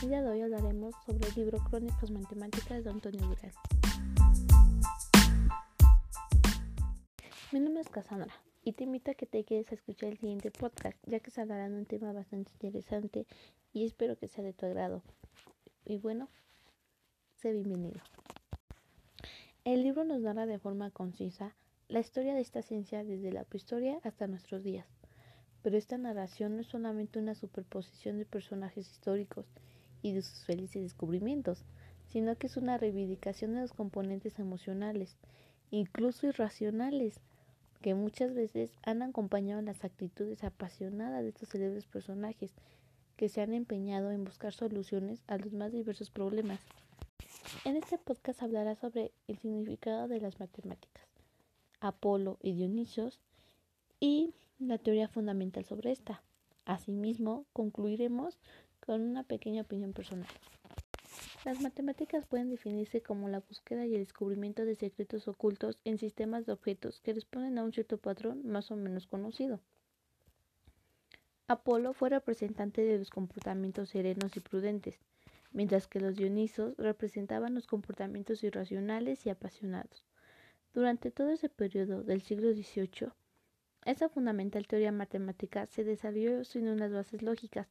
día de hoy hablaremos sobre el libro Crónicas Matemáticas de Antonio Durán. Mi nombre es Cassandra y te invito a que te quedes a escuchar el siguiente podcast, ya que se hablará de un tema bastante interesante y espero que sea de tu agrado. Y bueno, sé bienvenido. El libro nos narra de forma concisa la historia de esta ciencia desde la prehistoria hasta nuestros días. Pero esta narración no es solamente una superposición de personajes históricos y de sus felices descubrimientos, sino que es una reivindicación de los componentes emocionales, incluso irracionales, que muchas veces han acompañado las actitudes apasionadas de estos célebres personajes que se han empeñado en buscar soluciones a los más diversos problemas. En este podcast hablará sobre el significado de las matemáticas, Apolo y Dionisios y la teoría fundamental sobre esta. Asimismo, concluiremos con una pequeña opinión personal. Las matemáticas pueden definirse como la búsqueda y el descubrimiento de secretos ocultos en sistemas de objetos que responden a un cierto patrón más o menos conocido. Apolo fue representante de los comportamientos serenos y prudentes, mientras que los Dionisos representaban los comportamientos irracionales y apasionados. Durante todo ese periodo del siglo XVIII, esa fundamental teoría matemática se desarrolló sin unas bases lógicas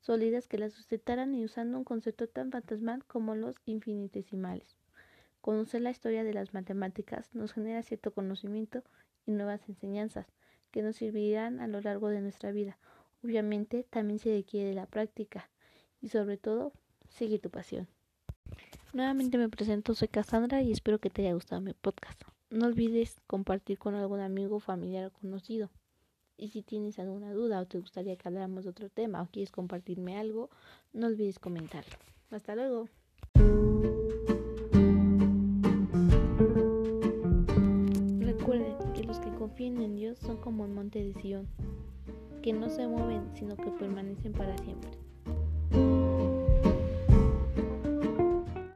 sólidas que la sustentaran y usando un concepto tan fantasmal como los infinitesimales. Conocer la historia de las matemáticas nos genera cierto conocimiento y nuevas enseñanzas que nos servirán a lo largo de nuestra vida. Obviamente también se requiere la práctica y sobre todo sigue tu pasión. Nuevamente me presento, soy Cassandra y espero que te haya gustado mi podcast. No olvides compartir con algún amigo, familiar o conocido. Y si tienes alguna duda o te gustaría que habláramos de otro tema o quieres compartirme algo, no olvides comentarlo. Hasta luego. Recuerden que los que confían en Dios son como el monte de Sion, que no se mueven, sino que permanecen para siempre.